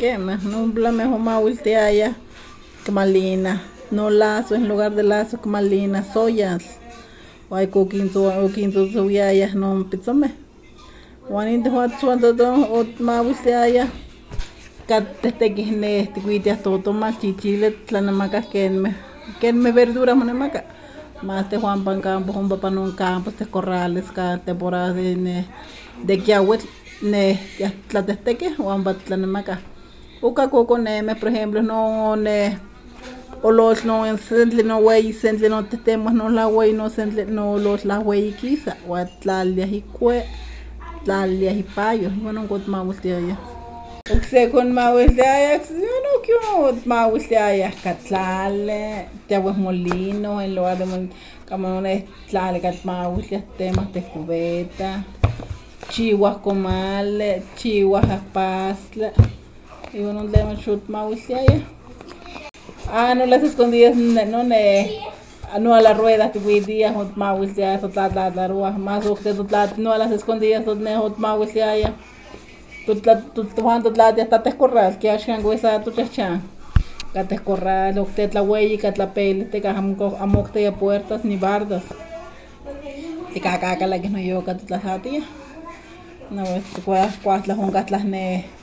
Quema, no blame homa ultiaya, camalina, no lazo en lugar de lazo, camalina, soyas. Guay coquinto, coquinto subiaya, no pizzome. Juaninte juat suanto o ma ultiaya. Katte kihne, tiquitias todo mal chichile, tlanamacas kenme, kenme verdura monemaca. Más te Juan pan campo, Juan papá no campo, te corrales, cada temporada de de kiahuetl, ne, ya tlateteque, Juan batlanamaca. Uka coco neme, por ejemplo, no ne o los no en sentle no wey sentle no tetemos no la wey no sentle no los la wey quizá o atlalia y cue tlalia y payo bueno got maus de allá Ukse con maus de allá no que uno maus de allá catlale te aguas molino en lugar de una tlale cat maus de temas de cubeta chihuas comale chihuas apasla y uno le shoot maus de allá Ah, no las escondidas, no ne. No a la rueda, que fui día, hot mawis ya, hot la la la rua, más o que la no a las escondidas, hot ne hot mawis ya ya. Tu la tu han tu la ya está te corral, que ashan guesa tu chachan. Que te corral, o que la huella, que la pele, te ca amco amocte ya puertas ni bardas. Te ca ca la que no yo que la satia. No, te cuas cuas la hongas las ne.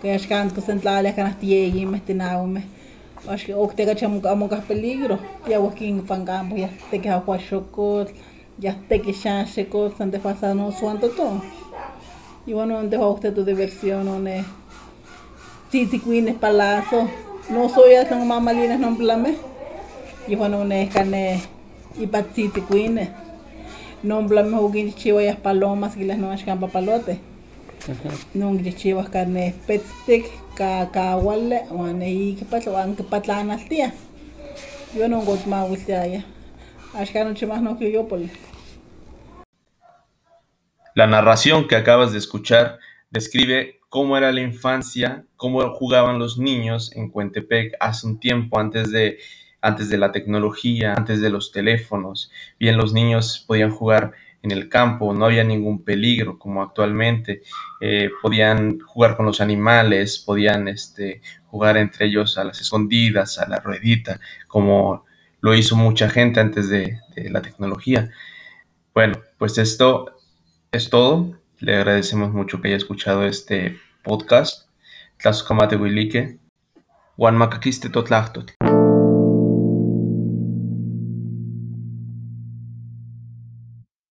Que que sentlale canas tiegi, me tinaume. acho que o que tega tinha um um peligro ya waking pangam ya te que hawa shokot ya te que chance ko sante pasa no suanto to y bueno donde va usted tu diversión one si queen palazo no soy a san mamalina no plame y bueno ne. Cane y patiti queen no plame hugin chiwa ya palomas que las no ascan papalote La narración que acabas de escuchar describe cómo era la infancia, cómo jugaban los niños en Cuentepec hace un tiempo antes de, antes de la tecnología, antes de los teléfonos. Bien, los niños podían jugar en el campo, no había ningún peligro como actualmente, eh, podían jugar con los animales, podían este, jugar entre ellos a las escondidas, a la ruedita, como lo hizo mucha gente antes de, la tecnología. Bueno, pues esto es todo. Le agradecemos mucho que haya escuchado este podcast. Tlaxcamate Huilique. Juan Macaquiste.